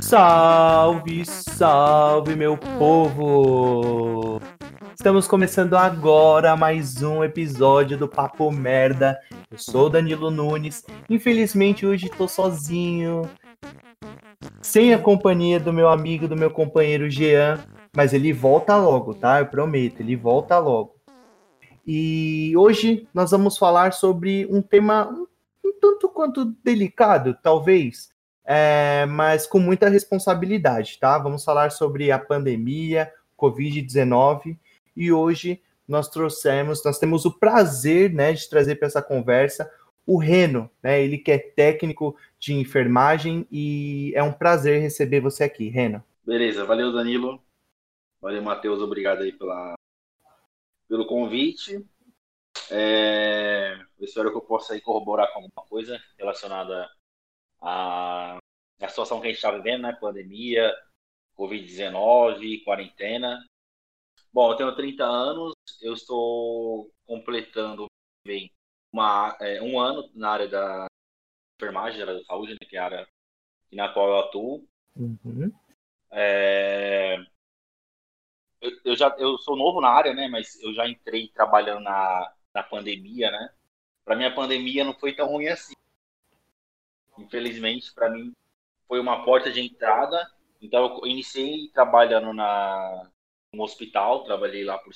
Salve, salve, meu povo! Estamos começando agora mais um episódio do Papo Merda. Eu sou Danilo Nunes. Infelizmente hoje tô sozinho, sem a companhia do meu amigo, do meu companheiro Jean, mas ele volta logo, tá? Eu prometo, ele volta logo. E hoje nós vamos falar sobre um tema um, tanto quanto delicado, talvez, é, mas com muita responsabilidade, tá? Vamos falar sobre a pandemia, Covid-19, e hoje nós trouxemos, nós temos o prazer, né, de trazer para essa conversa o Reno, né? Ele que é técnico de enfermagem e é um prazer receber você aqui, Reno. Beleza, valeu Danilo, valeu Matheus, obrigado aí pela, pelo convite. É, eu espero que eu possa aí corroborar com alguma coisa relacionada a, a situação que a gente está vivendo, né? Pandemia, Covid-19, quarentena. Bom, eu tenho 30 anos, eu estou completando bem uma, é, um ano na área da enfermagem, da área da saúde, né, que é a área na qual eu atuo. Uhum. É, eu, eu, já eu sou novo na área, né? Mas eu já entrei trabalhando na, na pandemia, né? Para mim a pandemia não foi tão ruim assim. Infelizmente, para mim, foi uma porta de entrada. Então, eu iniciei trabalhando na, no hospital, trabalhei lá por.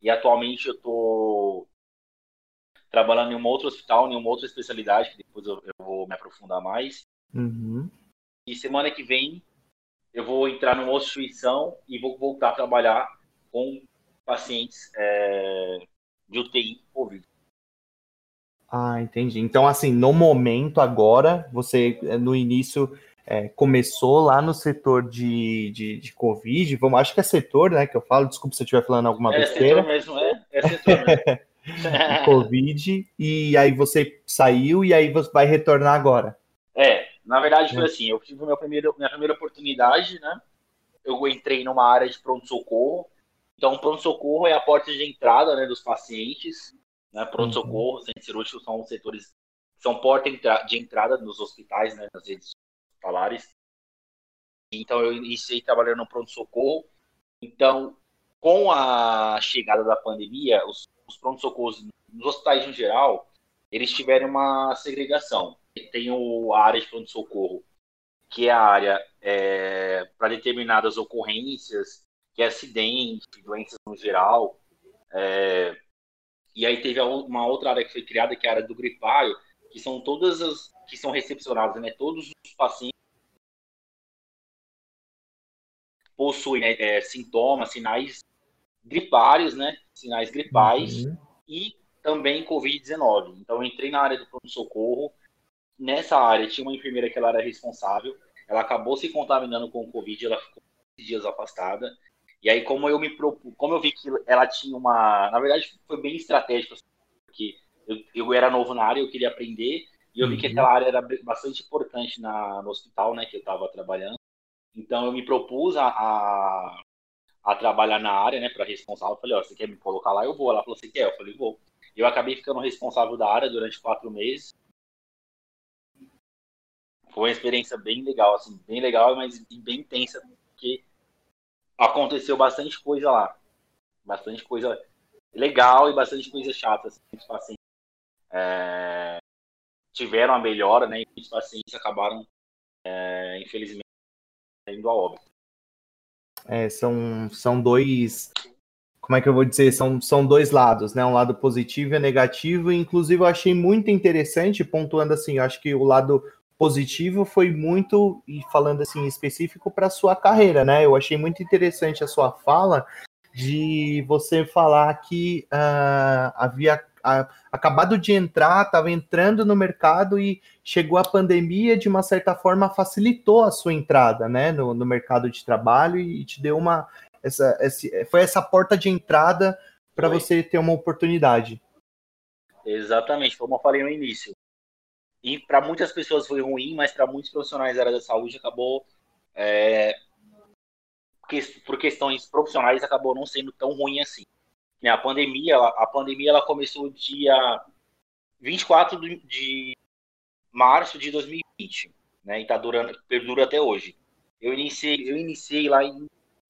E atualmente eu estou trabalhando em um outro hospital, em uma outra especialidade, que depois eu, eu vou me aprofundar mais. Uhum. E semana que vem eu vou entrar numa instituição e vou voltar a trabalhar com pacientes é, de UTI Covid. Ah, entendi. Então, assim, no momento agora, você eh, no início é, começou lá no setor de, de, de, Covid, vamos, acho que é setor, né, que eu falo, desculpa se eu estiver falando alguma é besteira. É setor mesmo, é, é setor mesmo. Covid, e aí você saiu e aí você vai retornar agora. É, na verdade foi é. assim, eu tive meu primeiro, minha primeira oportunidade, né, eu entrei numa área de pronto-socorro, então pronto-socorro é a porta de entrada, né, dos pacientes, né? Pronto-socorro, uhum. centro cirúrgico são setores são porta de entrada nos hospitais, né? nas redes hospitalares. Então eu iniciei trabalhando no pronto-socorro. Então, com a chegada da pandemia, os, os pronto-socorros nos hospitais em geral, eles tiveram uma segregação. Tem o, a área de pronto-socorro, que é a área é, para determinadas ocorrências, que acidente, doenças no geral, é, e aí teve uma outra área que foi criada, que é a área do gripário, que são todas as que são recepcionadas, né? Todos os pacientes possuem né, é, sintomas, sinais gripários, né? Sinais gripais uhum. e também Covid-19. Então, entrei na área do pronto-socorro. Nessa área tinha uma enfermeira que ela era responsável. Ela acabou se contaminando com o Covid, ela ficou dias afastada. E aí, como eu me propus, como eu vi que ela tinha uma. Na verdade, foi bem estratégico, assim, porque eu, eu era novo na área, eu queria aprender, e eu uhum. vi que uhum. aquela área era bastante importante na, no hospital, né, que eu estava trabalhando. Então, eu me propus a, a, a trabalhar na área, né, para responsável. Eu falei: Ó, você quer me colocar lá? Eu vou. Ela falou: Você quer? Eu falei: Vou. Eu acabei ficando responsável da área durante quatro meses. Foi uma experiência bem legal, assim, bem legal, mas bem intensa, porque aconteceu bastante coisa lá. Bastante coisa legal e bastante coisa chata. Assim, os pacientes é, tiveram a melhora, né? E os pacientes acabaram, é, infelizmente, indo a óbito. É, são, são dois. Como é que eu vou dizer? São, são dois lados, né? Um lado positivo e negativo. Inclusive, eu achei muito interessante, pontuando assim, eu acho que o lado positivo foi muito, e falando assim específico, para sua carreira, né? Eu achei muito interessante a sua fala de você falar que uh, havia uh, acabado de entrar, estava entrando no mercado e chegou a pandemia, de uma certa forma, facilitou a sua entrada né, no, no mercado de trabalho e te deu uma. Essa, esse, foi essa porta de entrada para você ter uma oportunidade. Exatamente, como eu falei no início. E para muitas pessoas foi ruim, mas para muitos profissionais da área da saúde acabou, é, por questões profissionais, acabou não sendo tão ruim assim. A pandemia, a pandemia ela começou dia 24 de março de 2020, né? E tá durando, perdura até hoje. Eu iniciei, eu iniciei lá em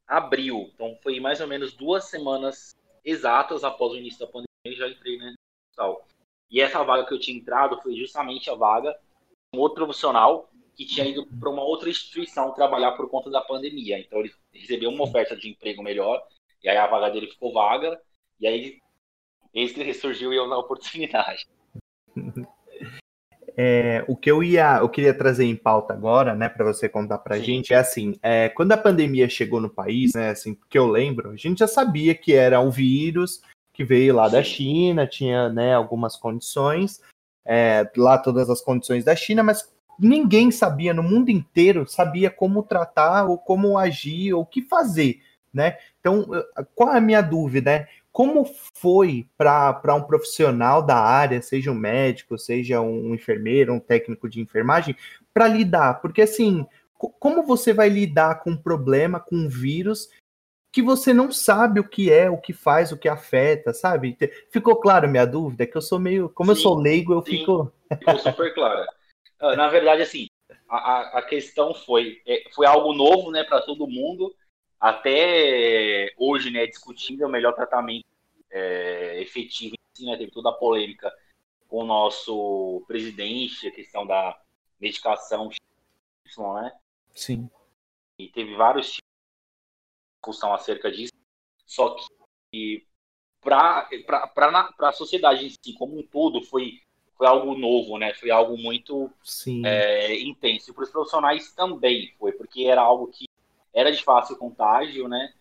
abril, então foi mais ou menos duas semanas exatas após o início da pandemia e já entrei né, no E essa vaga que eu tinha entrado foi justamente a vaga de um outro profissional que tinha ido para uma outra instituição trabalhar por conta da pandemia. Então ele recebeu uma oferta de emprego melhor, e aí a vaga dele ficou vaga, e aí eis que ressurgiu eu na oportunidade. É, o que eu ia, eu queria trazer em pauta agora, né, para você contar para a gente, é assim, é, quando a pandemia chegou no país, né, assim, porque eu lembro, a gente já sabia que era um vírus que veio lá da China, tinha, né, algumas condições, é, lá todas as condições da China, mas ninguém sabia no mundo inteiro sabia como tratar ou como agir ou o que fazer, né? Então, qual é a minha dúvida, né? Como foi para um profissional da área, seja um médico, seja um enfermeiro, um técnico de enfermagem, para lidar? Porque assim, como você vai lidar com um problema, com um vírus que você não sabe o que é, o que faz, o que afeta, sabe? Ficou claro minha dúvida? É que eu sou meio, como sim, eu sou leigo, eu sim, fico. Ficou super clara. Ah, na verdade, assim, a, a questão foi, é, foi algo novo, né, para todo mundo até hoje, né, discutindo o melhor tratamento é, efetivo, né, teve toda a polêmica com o nosso presidente, a questão da medicação, né? Sim. E teve vários discussão acerca disso, só que para a sociedade em si, como um todo, foi, foi algo novo, né? Foi algo muito é, intenso. E para os profissionais também foi, porque era algo que era de fácil contágio, né?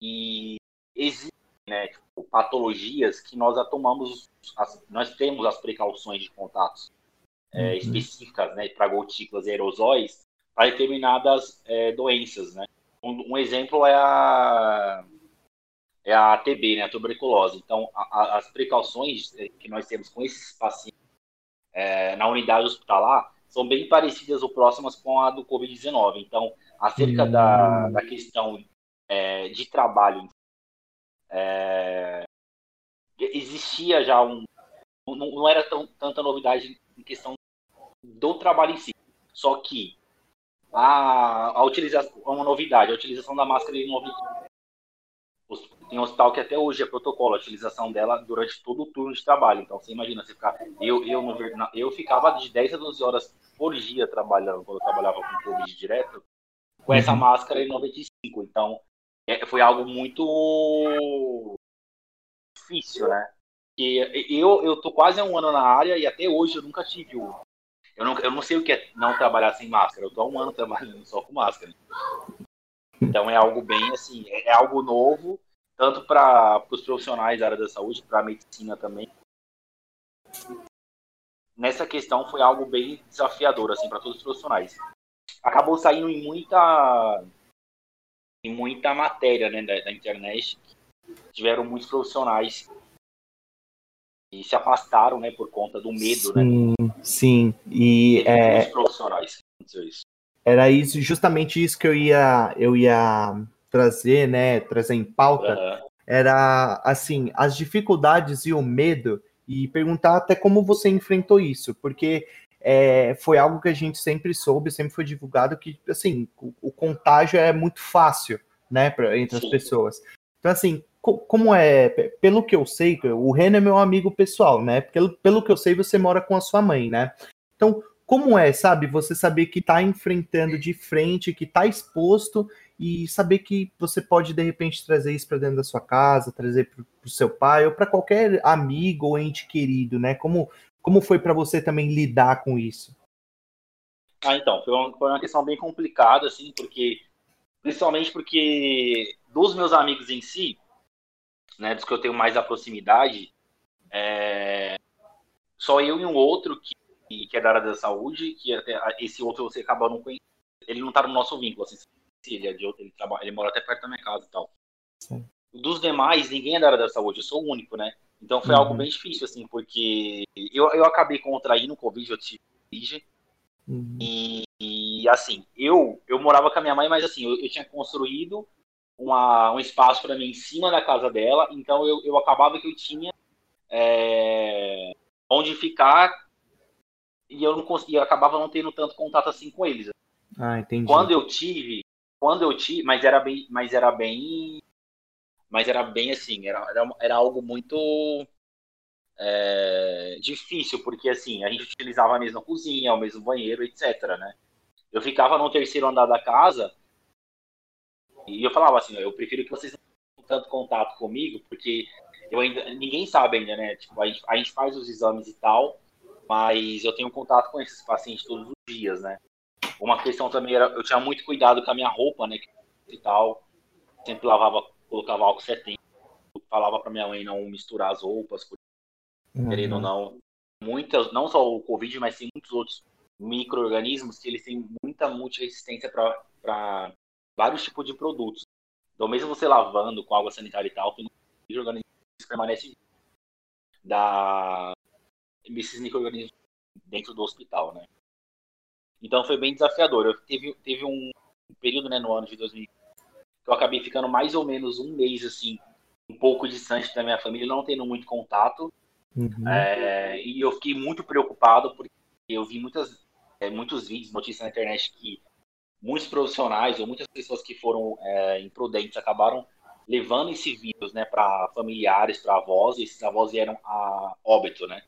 E existem né, tipo, patologias que nós tomamos, as, nós temos as precauções de contatos é, uhum. específicas, né, para gotículas e aerosóis, para determinadas é, doenças, né? Um, um, exemplo é a é a TB, né, a tuberculose. Então, a, a, as precauções que nós temos com esses pacientes é, na unidade hospitalar são bem parecidas ou próximas com a do Covid-19. Então, acerca da, hum. da questão é, de trabalho. É, existia já um. Não, não era tão, tanta novidade em questão do trabalho em si. Só que a, a utilização, uma novidade, a utilização da máscara em tem um hospital que até hoje é protocolo a utilização dela durante todo o turno de trabalho. Então você imagina, você ficar. Eu, eu, eu ficava de 10 a 12 horas por dia trabalhando, quando eu trabalhava com Covid direto, com essa uhum. máscara em 95. Então, é, foi algo muito difícil, né? E eu, eu tô quase um ano na área e até hoje eu nunca tive o. Eu não, eu não sei o que é não trabalhar sem máscara. Eu tô há um ano trabalhando só com máscara. Então é algo bem assim, é, é algo novo, tanto para os profissionais da área da saúde, para a medicina também. Nessa questão foi algo bem desafiador assim para todos os profissionais acabou saindo em muita em muita matéria né, da, da internet tiveram muitos profissionais e se afastaram né por conta do medo né? sim, né sim e é profissionais isso. era isso justamente isso que eu ia eu ia trazer né trazer em pauta uhum. era assim as dificuldades e o medo e perguntar até como você enfrentou isso porque é, foi algo que a gente sempre soube, sempre foi divulgado que, assim, o, o contágio é muito fácil, né, pra, entre Sim. as pessoas. Então, assim, co como é, pelo que eu sei, o Renan é meu amigo pessoal, né, pelo, pelo que eu sei, você mora com a sua mãe, né, então, como é, sabe, você saber que tá enfrentando de frente, que tá exposto e saber que você pode, de repente, trazer isso para dentro da sua casa, trazer para o seu pai ou para qualquer amigo ou ente querido, né? Como, como foi para você também lidar com isso? Ah, então, foi uma, foi uma questão bem complicada, assim, porque principalmente porque dos meus amigos em si, né, dos que eu tenho mais a proximidade, é, só eu e um outro que, que é da área da saúde, que até, esse outro você acaba não conhecendo, ele não tá no nosso vínculo, assim, ele, é de outro, ele, trabalha, ele mora até perto da minha casa e tal. Sim. Dos demais, ninguém é da área da saúde, eu sou o único, né? Então foi uhum. algo bem difícil, assim, porque eu, eu acabei contraindo o Covid, eu tive Covid. Uhum. E, e, assim, eu, eu morava com a minha mãe, mas assim, eu, eu tinha construído uma, um espaço para mim em cima da casa dela, então eu, eu acabava que eu tinha é, onde ficar e eu não conseguia, acabava não tendo tanto contato assim com eles. Ah, entendi. Quando eu tive, quando eu tive, mas era bem, mas era bem, mas era bem assim, era, era, era algo muito é, difícil, porque assim, a gente utilizava a mesma cozinha, o mesmo banheiro, etc, né? Eu ficava no terceiro andar da casa e eu falava assim, eu prefiro que vocês não tenham tanto contato comigo, porque eu ainda, ninguém sabe ainda, né? Tipo, a gente, a gente faz os exames e tal, mas eu tenho contato com esses pacientes todos os dias, né? Uma questão também era, eu tinha muito cuidado com a minha roupa, né? E tal, sempre lavava, colocava álcool 70, falava para minha mãe não misturar as roupas, uhum. querendo ou não. Muitas, não só o Covid, mas sim muitos outros micro-organismos que eles têm muita multiresistência para vários tipos de produtos. Então, mesmo você lavando com água sanitária e tal, tem micro-organismos que permanecem da esses micro-organismos dentro do hospital, né? Então foi bem desafiador. Eu teve, teve um período, né, no ano de 2000, que eu acabei ficando mais ou menos um mês, assim, um pouco distante da minha família, não tendo muito contato. Uhum. É, e eu fiquei muito preocupado porque eu vi muitas, é, muitos vídeos, notícias na internet que muitos profissionais ou muitas pessoas que foram é, imprudentes acabaram levando esse vírus, né, para familiares, para avós, e esses avós vieram a óbito, né?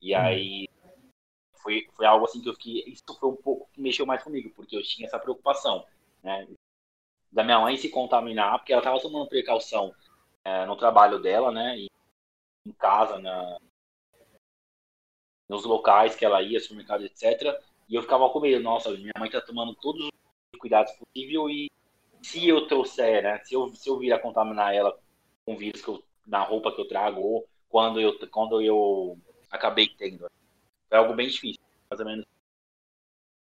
E uhum. aí foi, foi algo assim que eu fiquei. Isso foi um pouco que mexeu mais comigo, porque eu tinha essa preocupação, né? Da minha mãe se contaminar, porque ela estava tomando precaução é, no trabalho dela, né? E em casa, na, nos locais que ela ia, supermercado, etc. E eu ficava com medo, nossa, minha mãe está tomando todos os cuidados possíveis e se eu trouxer, né? Se eu, se eu vir a contaminar ela com vírus que eu, na roupa que eu trago, ou quando eu, quando eu acabei tendo. Foi algo bem difícil, mais ou menos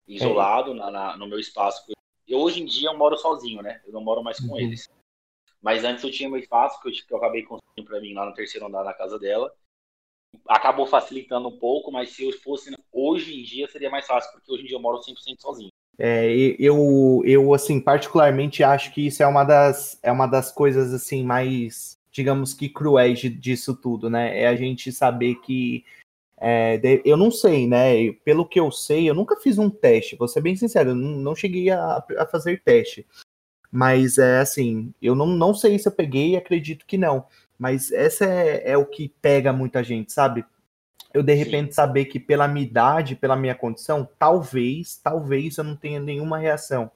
isolado na, na, no meu espaço. Eu, hoje em dia eu moro sozinho, né? Eu não moro mais com uhum. eles. Mas antes eu tinha meu espaço que eu, que eu acabei construindo para mim lá no terceiro andar na casa dela. Acabou facilitando um pouco, mas se eu fosse hoje em dia seria mais fácil, porque hoje em dia eu moro 100% sozinho. É, eu, eu, assim, particularmente acho que isso é uma das, é uma das coisas, assim, mais digamos que cruéis disso tudo, né? É a gente saber que é, eu não sei, né? Pelo que eu sei, eu nunca fiz um teste, vou ser bem sincero, eu não, não cheguei a, a, fazer teste. Mas é assim, eu não, não sei se eu peguei, acredito que não. Mas essa é, é o que pega muita gente, sabe? Eu de repente Sim. saber que pela minha idade, pela minha condição, talvez, talvez eu não tenha nenhuma reação,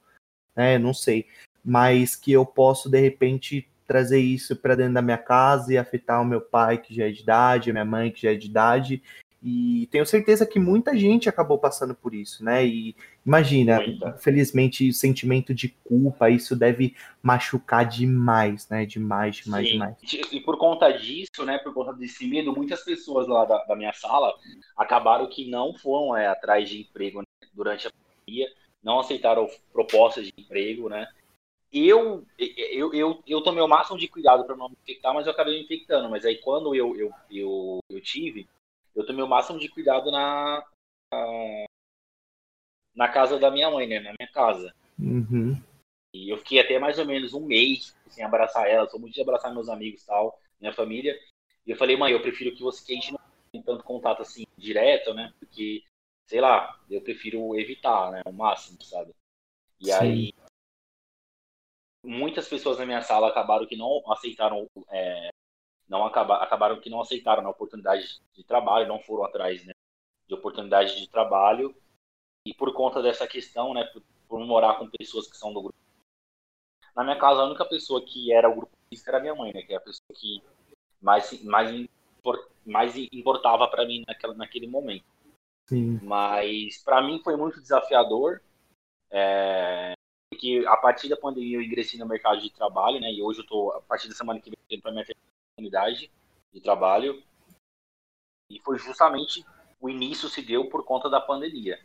né? Não sei. Mas que eu posso de repente trazer isso para dentro da minha casa e afetar o meu pai, que já é de idade, a minha mãe, que já é de idade. E tenho certeza que muita gente acabou passando por isso, né? E imagina, Muita. infelizmente, o sentimento de culpa, isso deve machucar demais, né? Demais, demais, Sim. demais. E por conta disso, né? Por conta desse medo, muitas pessoas lá da, da minha sala acabaram que não foram é, atrás de emprego né? durante a pandemia, não aceitaram propostas de emprego, né? eu, eu, eu, eu tomei o máximo de cuidado para não me infectar, mas eu acabei me infectando. Mas aí quando eu, eu, eu, eu tive, eu tomei o máximo de cuidado na, na casa da minha mãe, né? Na minha casa. Uhum. E eu fiquei até mais ou menos um mês sem abraçar ela. Sou muito de abraçar meus amigos tal, minha família. E eu falei, mãe, eu prefiro que você que a gente não tenha tanto contato assim direto, né? Porque, sei lá, eu prefiro evitar, né? O máximo, sabe? E Sim. aí muitas pessoas na minha sala acabaram que não aceitaram, é, não acaba, acabaram que não aceitaram a oportunidade de trabalho, não foram atrás né, de oportunidade de trabalho e por conta dessa questão, né, por, por morar com pessoas que são do grupo. Na minha casa, a única pessoa que era o grupo era a minha mãe, né, que é a pessoa que mais mais mais importava para mim naquela, naquele momento. Sim. Mas para mim foi muito desafiador. É, porque a partir da pandemia eu ingressei no mercado de trabalho, né? E hoje eu tô, a partir da semana que vem, para minha oportunidade de trabalho. E foi justamente o início se deu por conta da pandemia.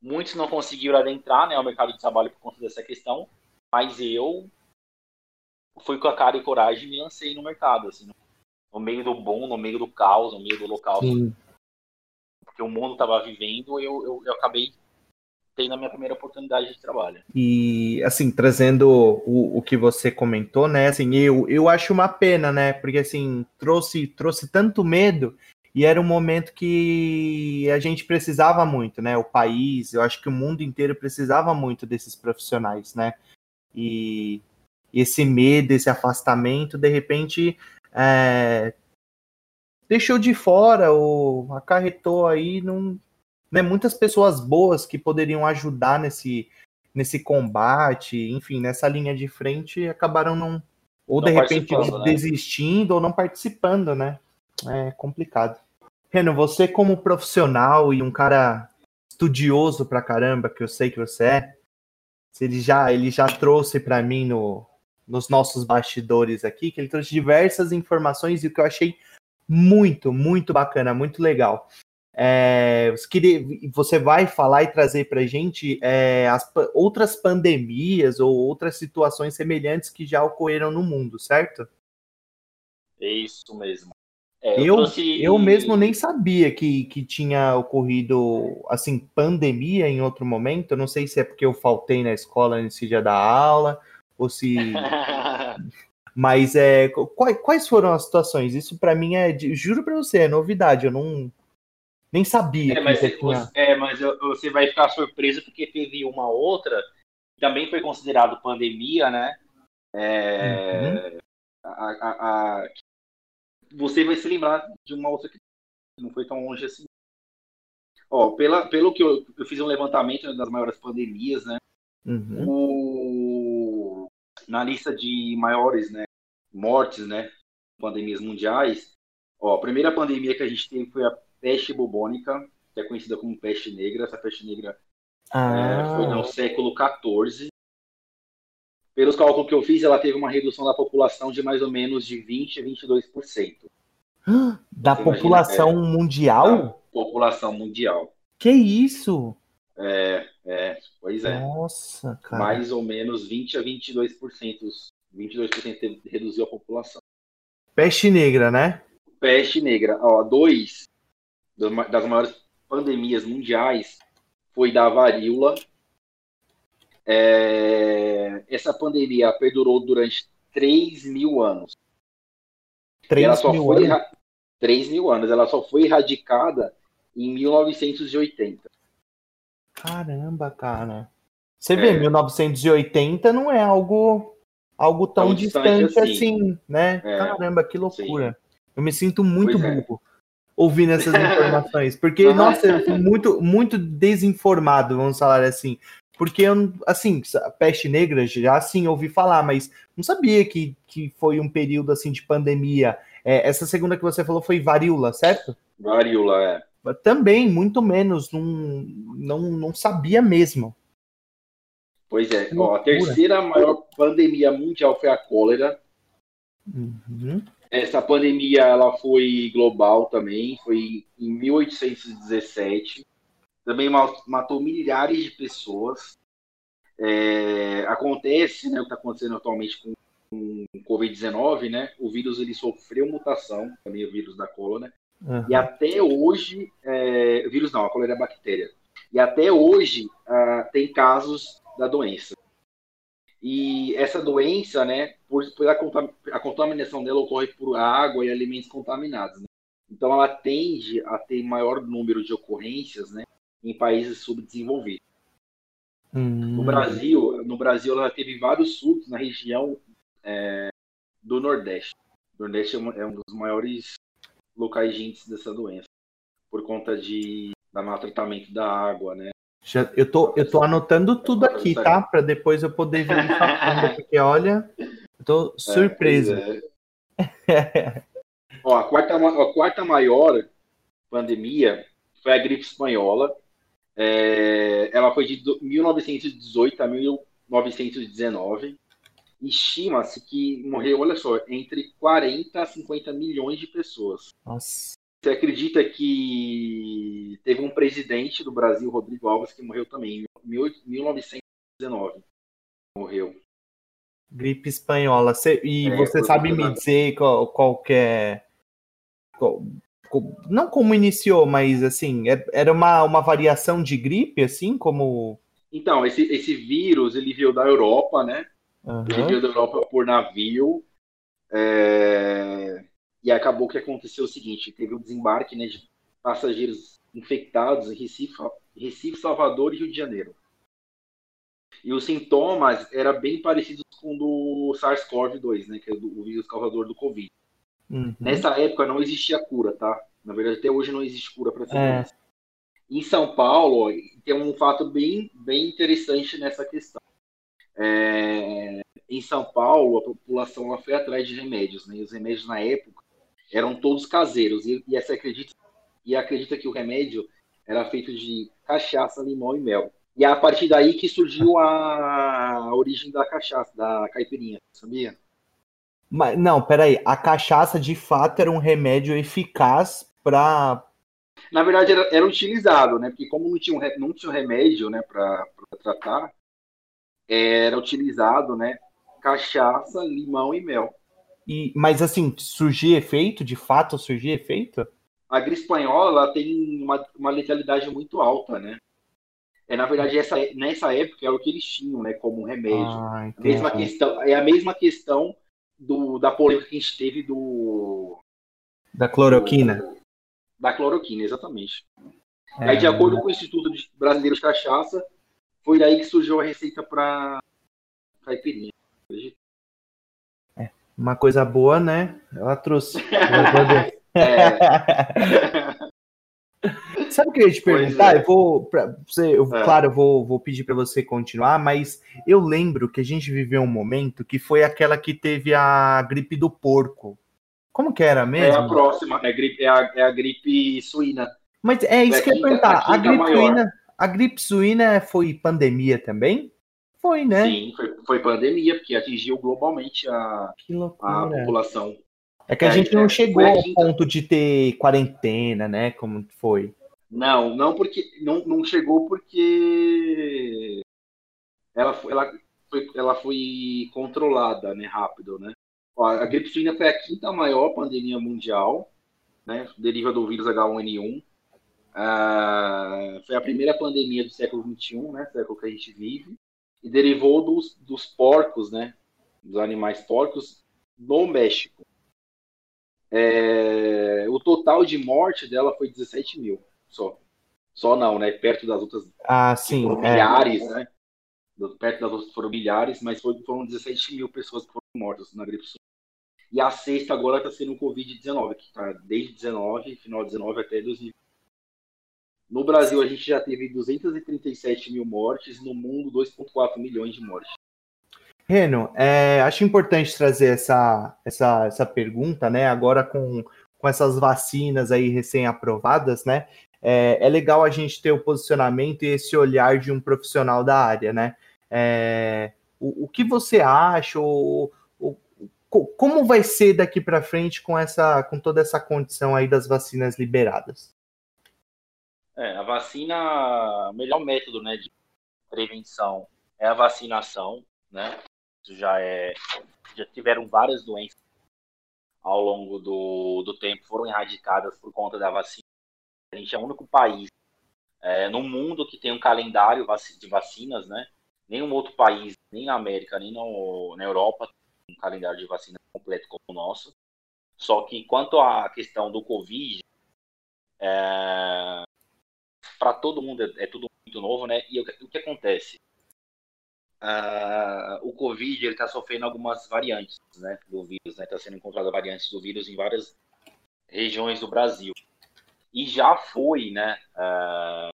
Muitos não conseguiram adentrar né, ao mercado de trabalho por conta dessa questão, mas eu fui com a cara e coragem e me lancei no mercado, assim, no meio do bom, no meio do caos, no meio do local. Sim. Porque o mundo estava vivendo, eu, eu, eu acabei tem na minha primeira oportunidade de trabalho. E, assim, trazendo o, o que você comentou, né, assim, eu, eu acho uma pena, né, porque, assim, trouxe, trouxe tanto medo e era um momento que a gente precisava muito, né? O país, eu acho que o mundo inteiro precisava muito desses profissionais, né? E esse medo, esse afastamento, de repente, é, deixou de fora ou acarretou aí num, né, muitas pessoas boas que poderiam ajudar nesse, nesse combate, enfim, nessa linha de frente, acabaram não ou não de repente né? desistindo ou não participando, né? É complicado. Reno, você como profissional e um cara estudioso pra caramba, que eu sei que você é, ele já, ele já trouxe para mim no, nos nossos bastidores aqui, que ele trouxe diversas informações e o que eu achei muito, muito bacana, muito legal. É, você, vai falar e trazer para gente é, as outras pandemias ou outras situações semelhantes que já ocorreram no mundo, certo? É isso mesmo. É, eu, eu, trouxe... eu, mesmo nem sabia que, que tinha ocorrido assim pandemia em outro momento. Eu não sei se é porque eu faltei na escola nesse dia da aula ou se. Mas é, quais, quais foram as situações? Isso para mim é, juro para você, é novidade. Eu não nem sabia. É, mas, você, tinha... é, mas você vai ficar surpreso porque teve uma outra também foi considerado pandemia, né? É, uhum. a, a, a, você vai se lembrar de uma outra que não foi tão longe assim. Ó, pela, pelo que eu, eu fiz um levantamento das maiores pandemias, né? Uhum. O, na lista de maiores né, mortes, né? Pandemias mundiais, ó, a primeira pandemia que a gente teve foi a peste bubônica, que é conhecida como peste negra. Essa peste negra ah. é, foi no século XIV pelos cálculos que eu fiz, ela teve uma redução da população de mais ou menos de 20% a 22%. Da Você população imagina, é, mundial? Da população mundial. Que isso? É, é, pois é. Nossa, cara. Mais ou menos 20 a 22%. 22% reduziu a população. Peste negra, né? Peste negra. Ó, dois das maiores pandemias mundiais foi da varíola é, essa pandemia perdurou durante 3 mil anos. 3 ela só mil foi anos? 3 mil anos. Ela só foi erradicada em 1980. Caramba, cara. Você é. vê, 1980 não é algo algo tão, tão distante, distante assim. assim, né? É. Caramba, que loucura. Sim. Eu me sinto muito pois é. Ouvindo essas informações, porque nossa, eu fui muito muito desinformado, vamos falar assim. Porque, assim, peste negra já assim ouvi falar, mas não sabia que, que foi um período assim de pandemia. É, essa segunda que você falou foi varíola, certo? Varíola, é. Também, muito menos, não, não, não sabia mesmo. Pois é, Ó, a terceira maior pandemia mundial foi a cólera. Uhum. Essa pandemia ela foi global também, foi em 1817 também matou milhares de pessoas. É, acontece, né, o que está acontecendo atualmente com, com o Covid-19, né? O vírus ele sofreu mutação, também o vírus da cólera, uhum. e até hoje, é, vírus não, a cólera é bactéria, e até hoje uh, tem casos da doença. E essa doença, né, por, por a, a, contaminação dela ocorre por água e alimentos contaminados. Né? Então ela tende a ter maior número de ocorrências, né, em países subdesenvolvidos. Hum. No Brasil, no Brasil ela teve vários surtos na região é, do Nordeste. O Nordeste é, uma, é, um dos maiores locais de índice dessa doença, por conta de da maltratamento da água, né? Já, eu, tô, eu tô anotando tudo aqui, tá? Para depois eu poder verificar, porque olha, eu tô é, surpreso. É, Ó, a, quarta, a quarta maior pandemia foi a gripe espanhola, é, ela foi de 1918 a 1919. Estima-se que morreu, olha só, entre 40 a 50 milhões de pessoas. Nossa. Você acredita que teve um presidente do Brasil, Rodrigo Alves, que morreu também em 1919? Morreu. Gripe espanhola. e é, você sabe me dizer qual, qual é. Qual, não como iniciou, mas assim, é, era uma, uma variação de gripe, assim, como. Então, esse, esse vírus, ele veio da Europa, né? Uhum. Ele veio da Europa por navio. É... e acabou que aconteceu o seguinte: teve o um desembarque né, de passageiros infectados em Recife, Recife, Salvador e Rio de Janeiro. E os sintomas eram bem parecidos com o do SARS-CoV-2, né, que é o vírus causador do Covid. Uhum. Nessa época não existia cura, tá? Na verdade, até hoje não existe cura para essa é. Em São Paulo, tem um fato bem, bem interessante nessa questão. É, em São Paulo, a população foi atrás de remédios, né? E os remédios na época eram todos caseiros. E, e essa acredita e acredita que o remédio era feito de cachaça, limão e mel. E é a partir daí que surgiu a origem da cachaça, da caipirinha, sabia? Mas, não, peraí. A cachaça de fato era um remédio eficaz para. Na verdade, era, era, utilizado, né? Porque como não tinha um, não tinha um remédio né, para tratar, era utilizado, né? Cachaça, limão e mel. E, mas assim, surgia efeito? De fato surgia efeito? A gripe espanhola tem uma, uma letalidade muito alta, né? É, na verdade, essa, nessa época é o que eles tinham, né, como remédio. Ah, a mesma questão, é a mesma questão do, da polêmica que a gente teve do. Da cloroquina. Do, da cloroquina, exatamente. É, Aí, de acordo com o Instituto Brasileiro de Cachaça, foi daí que surgiu a receita para caipirinha. Uma coisa boa, né? Ela trouxe. é. Sabe o que eu ia te perguntar? É. Eu vou, pra você, eu, é. claro, eu vou, vou pedir para você continuar, mas eu lembro que a gente viveu um momento que foi aquela que teve a gripe do porco. Como que era mesmo? É a próxima, é a gripe, é a, é a gripe suína. Mas é isso é que eu ia perguntar. A gripe suína, a gripe suína foi pandemia também? Foi, né? Sim, foi, foi pandemia, porque atingiu globalmente a, a população. É que a é, gente não é, chegou ao ponto de ter quarentena, né? Como foi. Não, não porque não, não chegou porque ela foi, ela foi, ela foi controlada, né, rápido, né? A gripe suína foi a quinta maior pandemia mundial, né? Deriva do vírus H1N1. Ah, foi a primeira pandemia do século XXI, né? Século que a gente vive e derivou dos, dos porcos, né? Dos animais porcos no México. É, o total de morte dela foi 17 mil só. Só não, né? Perto das outras. Ah, sim. Foram é. milhares, né? Perto das outras foram milhares, mas foram 17 mil pessoas que foram mortas na gripe sul. E a sexta agora está sendo o Covid-19, que está desde 19, final de 19 até 2020. No Brasil, a gente já teve 237 mil mortes, no mundo, 2,4 milhões de mortes. Reno, é, acho importante trazer essa, essa, essa pergunta, né? Agora com, com essas vacinas aí recém-aprovadas, né? É, é, legal a gente ter o posicionamento e esse olhar de um profissional da área, né? É, o, o, que você acha? O, o, como vai ser daqui para frente com essa, com toda essa condição aí das vacinas liberadas? É, a vacina, o melhor método, né, de prevenção é a vacinação, né? Isso já é, já tiveram várias doenças ao longo do, do tempo foram erradicadas por conta da vacina a gente é o único país é, no mundo que tem um calendário de vacinas, né? Nenhum outro país, nem na América, nem no, na Europa, tem um calendário de vacinas completo como o nosso. Só que quanto à questão do Covid, é, para todo mundo é, é, tudo muito novo, né? E o, o que acontece? Uh, o Covid ele está sofrendo algumas variantes, né, do vírus, né? Está sendo encontrada variantes do vírus em várias regiões do Brasil e já foi né, uh,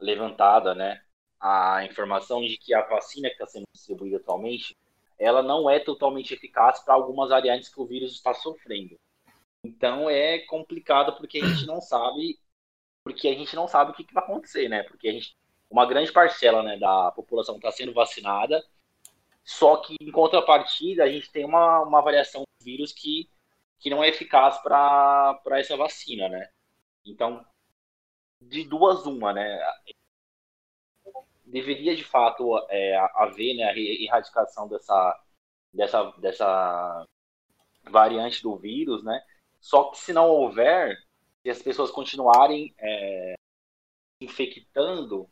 levantada né, a informação de que a vacina que está sendo distribuída atualmente ela não é totalmente eficaz para algumas variantes que o vírus está sofrendo. Então é complicado porque a gente não sabe porque a gente não sabe o que, que vai acontecer, né? Porque a gente, uma grande parcela né, da população está sendo vacinada, só que em contrapartida a gente tem uma, uma variação do vírus que, que não é eficaz para essa vacina, né? Então, de duas uma, né? Deveria de fato é, haver né, a erradicação dessa, dessa, dessa variante do vírus, né? Só que se não houver, se as pessoas continuarem é, infectando,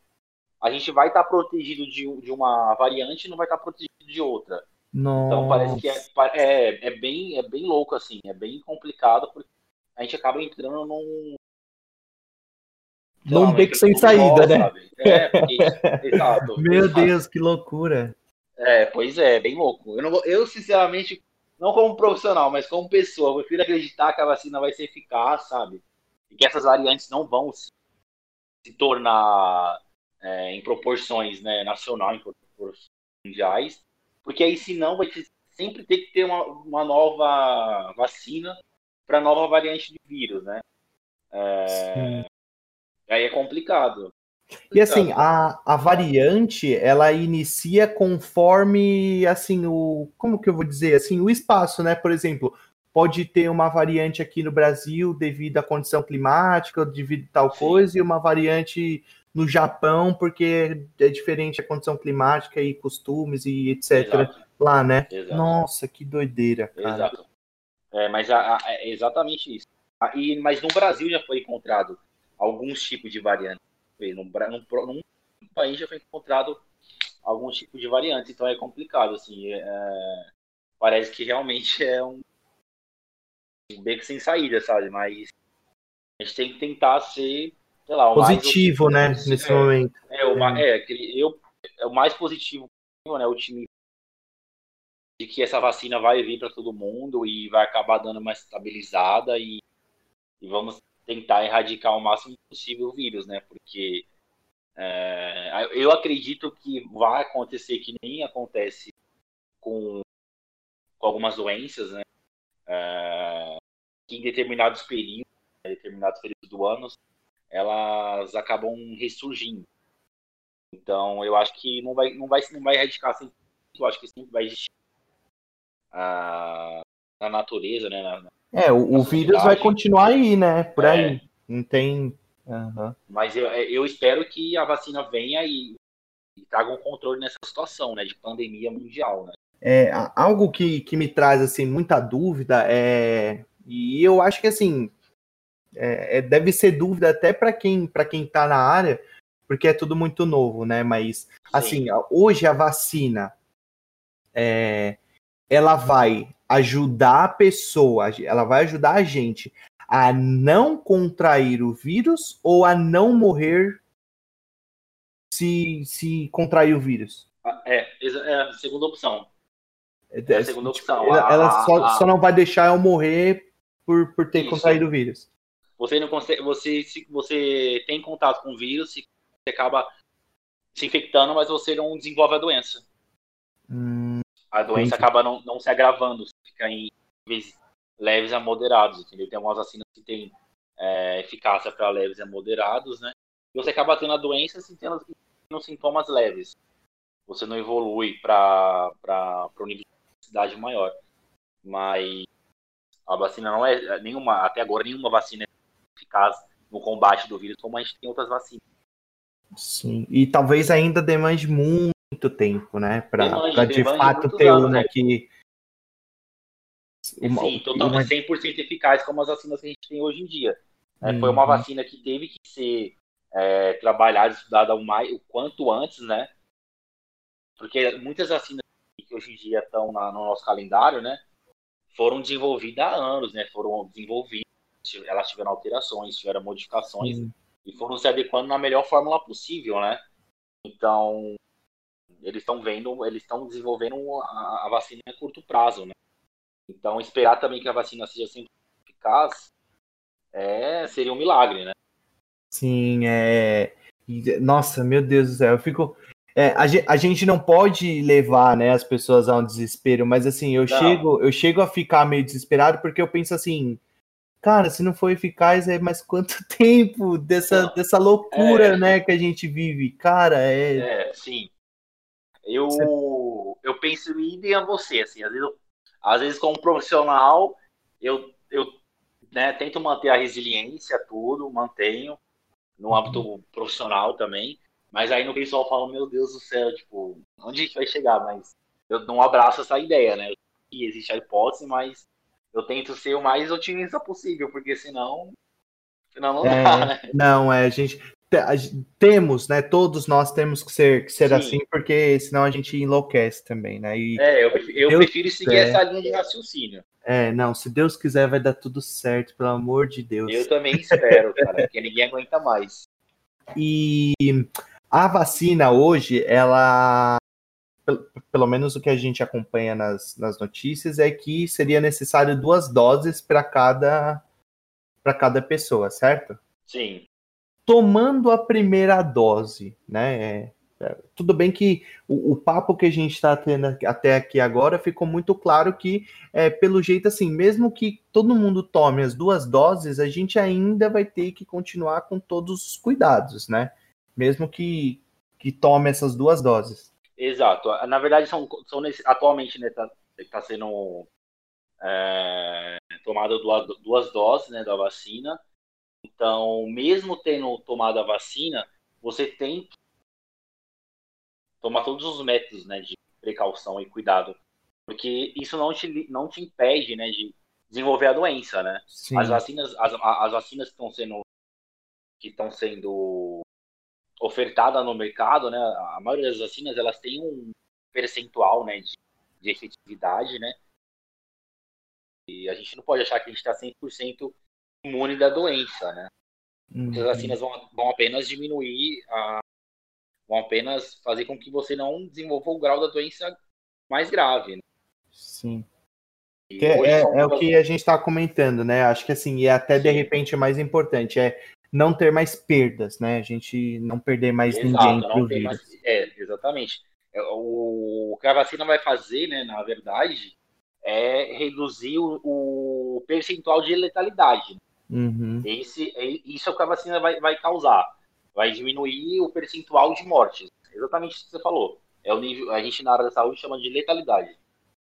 a gente vai estar protegido de, de uma variante e não vai estar protegido de outra. Nossa. Então parece que é, é, é, bem, é bem louco, assim, é bem complicado, porque a gente acaba entrando num. Num beco sem saída, né? Sabe? É, porque, exato. Meu. Deus, que loucura. É, pois é, bem louco. Eu, não, eu, sinceramente, não como profissional, mas como pessoa, eu prefiro acreditar que a vacina vai ser eficaz, sabe? E que essas variantes não vão se, se tornar é, em proporções né, nacional, em proporções mundiais, porque aí senão vai sempre ter que ter uma, uma nova vacina para nova variante de vírus, né? É, aí é complicado. E assim, a, a variante, ela inicia conforme, assim, o... Como que eu vou dizer? Assim, o espaço, né? Por exemplo, pode ter uma variante aqui no Brasil devido à condição climática, devido a tal Sim. coisa, e uma variante no Japão, porque é diferente a condição climática e costumes e etc. Exato. lá, né? Exato. Nossa, que doideira, cara. Exato. É, mas a, a, é exatamente isso. E, mas no Brasil já foi encontrado alguns tipos de variantes. Num, num, num país já foi encontrado alguns tipos de variantes, então é complicado, assim. É, parece que realmente é um beco sem saída, sabe? Mas a gente tem que tentar ser lá, positivo, mais, né, nesse é, momento. É, o, é. é, eu, é o mais positivo, né, o time de que essa vacina vai vir para todo mundo e vai acabar dando uma estabilizada e, e, vamos tentar erradicar o máximo possível o vírus, né, porque é, eu acredito que vai acontecer que nem acontece com, com algumas doenças, né, é, que em determinados períodos, em determinados períodos do ano, elas acabam ressurgindo. Então, eu acho que não vai, não vai, não vai erradicar sempre. Eu acho que sempre vai existir a, na natureza, né? Na, é, o, o vírus vai continuar aí, né? Por é. aí. Não tem. Uhum. Mas eu, eu espero que a vacina venha e, e traga um controle nessa situação, né? De pandemia mundial, né? É, algo que, que me traz assim muita dúvida é e eu acho que assim é, é, deve ser dúvida até para quem para quem está na área, porque é tudo muito novo, né? Mas assim, hoje a vacina é, ela vai ajudar a pessoa, ela vai ajudar a gente a não contrair o vírus ou a não morrer se, se contrair o vírus? Ah, é, é a segunda opção. É, é a segunda tipo, opção. Ela, ela só, a... só, não vai deixar eu morrer por, por ter Isso. contraído o vírus. Você não consegue, você se você tem contato com o vírus, você acaba se infectando, mas você não desenvolve a doença. Hum, a doença entendi. acaba não, não se agravando, fica em níveis leves a moderados, entendeu? Tem algumas vacinas que têm é, eficácia para leves a moderados, né? E você acaba tendo a doença sem tendo, tendo sintomas leves. Você não evolui para um nível de cidade maior. Mas a vacina não é nenhuma, até agora nenhuma vacina é eficaz no combate do vírus, como a gente tem outras vacinas. Sim, e talvez ainda demande muito tempo, né? Para de fato ter anos, uma né? que. Uma, Sim, totalmente uma... 100% eficaz como as vacinas que a gente tem hoje em dia. Uhum. Foi uma uhum. vacina que teve que ser é, trabalhada, estudada o, mais, o quanto antes, né? Porque muitas vacinas que hoje em dia estão na, no nosso calendário, né? Foram desenvolvidas há anos, né? Foram desenvolvidas elas tiveram alterações, tiveram modificações uhum. e foram se adequando na melhor fórmula possível, né? Então, eles estão vendo, eles estão desenvolvendo a, a, vacina a curto prazo, né? Então, esperar também que a vacina seja sempre eficaz é, seria um milagre, né? Sim, é. Nossa, meu Deus do céu, eu fico. É, a, a, gente não pode levar né, as pessoas a um desespero, mas assim, eu chego, eu chego a ficar meio desesperado porque eu penso assim, cara, se não for eficaz, é mais quanto tempo dessa, não, dessa loucura, é, né, que a gente vive? Cara, é. É, sim. Eu, você... eu penso em a você, assim, às vezes, eu, às vezes como profissional, eu, eu né, tento manter a resiliência, tudo, mantenho, no uhum. âmbito profissional também, mas aí no pessoal fala, meu Deus do céu, tipo, onde a gente vai chegar? Mas eu não abraço essa ideia, né? E existe a hipótese, mas eu tento ser o mais otimista possível, porque senão. Senão não é, dá, né? Não, é, a gente. temos, né? Todos nós temos que ser, que ser assim, porque senão a gente enlouquece também, né? E é, eu, eu prefiro seguir é, essa linha de raciocínio. É, não, se Deus quiser vai dar tudo certo, pelo amor de Deus. Eu também espero, cara, porque ninguém aguenta mais. E a vacina hoje, ela pelo menos o que a gente acompanha nas, nas notícias é que seria necessário duas doses para cada para cada pessoa, certo? Sim tomando a primeira dose, né? É, é, tudo bem que o, o, papo que a gente está tendo até aqui agora ficou muito claro que, é, pelo jeito assim, mesmo que todo mundo tome as duas doses, a gente ainda vai ter que continuar com todos os cuidados, né? Mesmo que, que tome essas duas doses. Exato. Na verdade, são, são nesse, atualmente está né, tá, tá sendo é, tomada duas, duas doses né, da vacina então, mesmo tendo tomado a vacina, você tem que tomar todos os métodos né, de precaução e cuidado, porque isso não te, não te impede né, de desenvolver a doença, né? Sim. As vacinas, as, as vacinas que estão sendo que estão sendo ofertadas no mercado, né? A maioria das vacinas elas têm um percentual, né, de, de efetividade, né? E a gente não pode achar que a gente está 100% imune da doença, né? Uhum. As vacinas vão, vão apenas diminuir, a, vão apenas fazer com que você não desenvolva o grau da doença mais grave. Né? Sim. É, é, é, o que a gente está comentando, né? Acho que assim, e até Sim. de repente é mais importante, é não ter mais perdas, né? A gente não perder mais Exato, ninguém pro vírus. Mais, é, exatamente. É, o, o que a vacina vai fazer, né, na verdade, é reduzir o, o percentual de letalidade. Uhum. Esse, é, isso é o que a vacina vai, vai causar. Vai diminuir o percentual de mortes. Exatamente isso que você falou. É o nível, a gente na área da saúde chama de letalidade.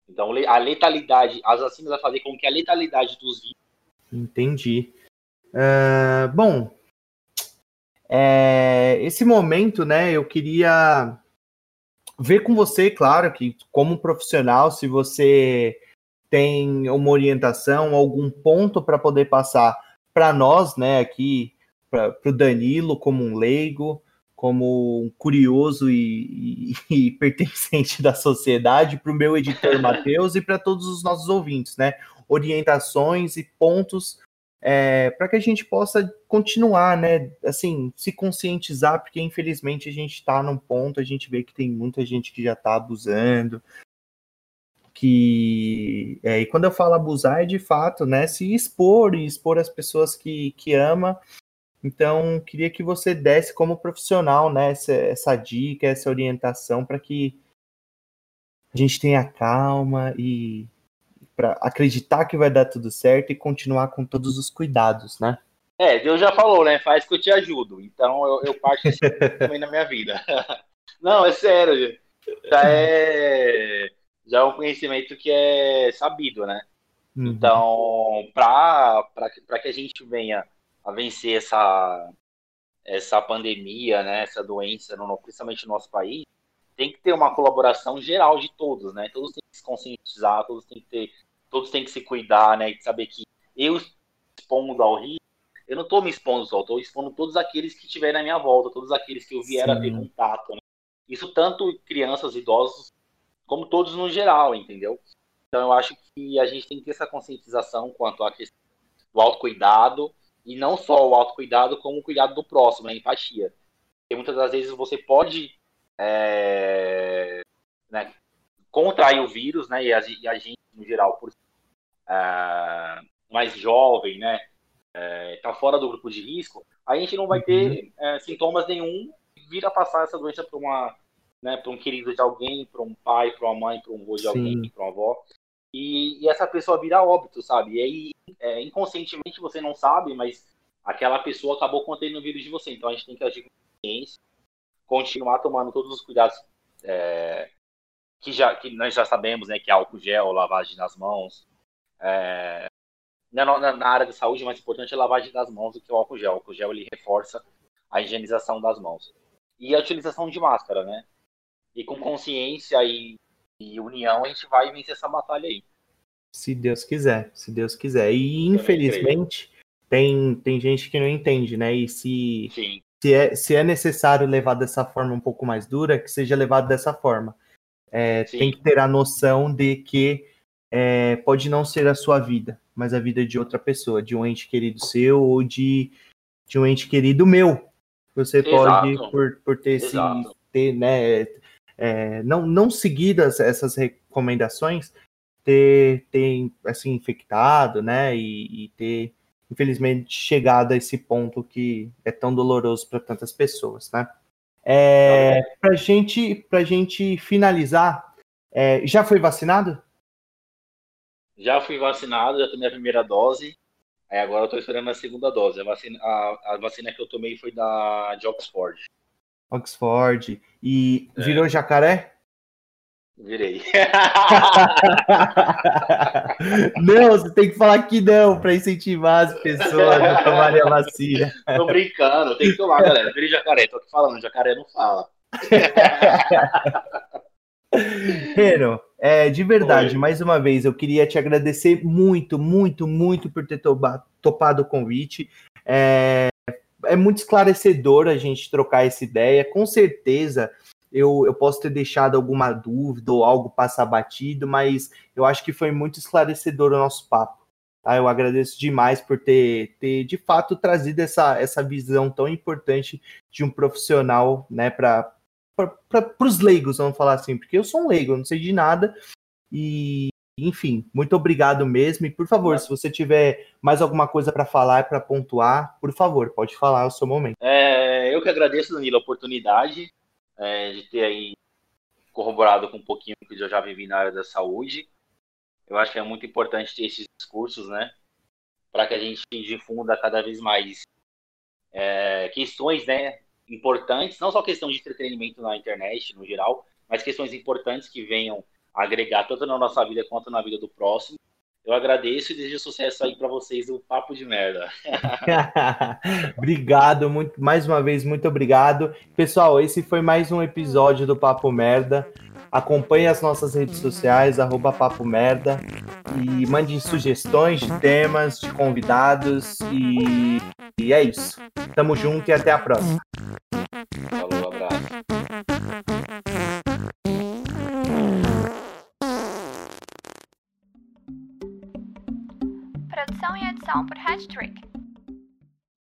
Então, a letalidade, as vacinas vai fazer com que a letalidade dos vírus. Entendi. Uh, bom, é, esse momento, né, eu queria ver com você, claro, que como profissional, se você tem uma orientação, algum ponto para poder passar para nós, né, aqui, para o Danilo, como um leigo, como um curioso e, e, e pertencente da sociedade, para o meu editor Matheus e para todos os nossos ouvintes, né? Orientações e pontos é, para que a gente possa continuar, né? Assim, se conscientizar, porque infelizmente a gente está num ponto, a gente vê que tem muita gente que já está abusando, que é, e quando eu falo abusar é de fato, né, se expor e expor as pessoas que, que ama. Então, queria que você desse como profissional, né, essa, essa dica, essa orientação para que a gente tenha calma e para acreditar que vai dar tudo certo e continuar com todos os cuidados, né? É, Deus já falou, né? Faz que eu te ajudo. Então eu, eu parto assim também na minha vida. Não, é sério. Já é já é um conhecimento que é sabido, né? Uhum. Então, para que a gente venha a vencer essa, essa pandemia, né, essa doença, no, principalmente no nosso país, tem que ter uma colaboração geral de todos, né? Todos têm que se conscientizar, todos têm que ter, todos têm que se cuidar, né? E saber que eu expondo ao risco, eu não estou me expondo só, estou expondo todos aqueles que estiverem na minha volta, todos aqueles que eu vier Sim. a ter contato. Né? Isso tanto crianças, idosos, como todos no geral, entendeu? Então eu acho que a gente tem que ter essa conscientização quanto à questão do autocuidado, e não só o autocuidado, como o cuidado do próximo, a empatia. Porque muitas das vezes você pode é, né, contrair o vírus, né, e a, e a gente, no geral, por é, mais jovem, né, é, tá fora do grupo de risco, a gente não vai ter uhum. é, sintomas nenhum vir a passar essa doença para uma né, para um querido de alguém, para um pai, para uma mãe, para um avô de Sim. alguém, para uma avó. E, e, essa pessoa vira óbito, sabe? E aí, é, inconscientemente você não sabe, mas aquela pessoa acabou contendo o vírus de você. Então a gente tem que agir com consciência, continuar tomando todos os cuidados é, que, já, que nós já sabemos, né? Que é álcool gel, lavagem das mãos. É, na, na, na, área da saúde, mais importante é a lavagem das mãos do que o álcool gel. O álcool gel ele reforça a higienização das mãos. E a utilização de máscara, né? E com consciência e, e união a gente vai vencer essa batalha aí. Se Deus quiser, se Deus quiser. E infelizmente tem, tem gente que não entende, né? E se, se é, se é necessário levar dessa forma um pouco mais dura, que seja levado dessa forma. É, tem que ter a noção de que é, pode não ser a sua vida, mas a vida de outra pessoa, de um ente querido seu ou de, de um ente querido meu. Você Exato. pode, por, por ter, esse, ter né, é, não, não seguir as, essas recomendações, ter, ter assim, infectado, né, e, e ter, infelizmente, chegado a esse ponto que é tão doloroso para tantas pessoas, né. É, para gente, pra gente finalizar, é, já foi vacinado? Já fui vacinado, já tomei a primeira dose. Aí agora eu tô esperando a segunda dose. A vacina, a, a vacina que eu tomei foi da de Oxford. Oxford. E é. virou jacaré? Virei. não, você tem que falar que não para incentivar as pessoas a tomarem a vacina. Tô brincando, tem que tomar, galera. Virei jacaré, tô aqui falando, jacaré não fala. Reno, é, de verdade, Oi. mais uma vez, eu queria te agradecer muito, muito, muito por ter topado o convite. É, é muito esclarecedor a gente trocar essa ideia. Com certeza eu, eu posso ter deixado alguma dúvida ou algo passar batido, mas eu acho que foi muito esclarecedor o nosso papo. Tá? Eu agradeço demais por ter, ter de fato trazido essa, essa visão tão importante de um profissional né, para os leigos, vamos falar assim, porque eu sou um leigo, eu não sei de nada. E, enfim, muito obrigado mesmo. E por favor, se você tiver mais alguma coisa para falar, para pontuar, por favor, pode falar, é o seu momento. É, eu que agradeço, Danilo, a oportunidade é, de ter aí corroborado com um pouquinho que eu já vivi na área da saúde. Eu acho que é muito importante ter esses discursos, né? Para que a gente difunda cada vez mais é, questões, né? importantes, não só questão de entretenimento na internet, no geral, mas questões importantes que venham agregar tanto na nossa vida quanto na vida do próximo. Eu agradeço e desejo sucesso aí para vocês do Papo de Merda. obrigado, muito, mais uma vez, muito obrigado. Pessoal, esse foi mais um episódio do Papo Merda. Acompanhe as nossas redes sociais, arroba Papo Merda, e mande sugestões de temas, de convidados, e, e é isso. Tamo junto e até a próxima. Falou, abraço. Produção e edição por Hattrick.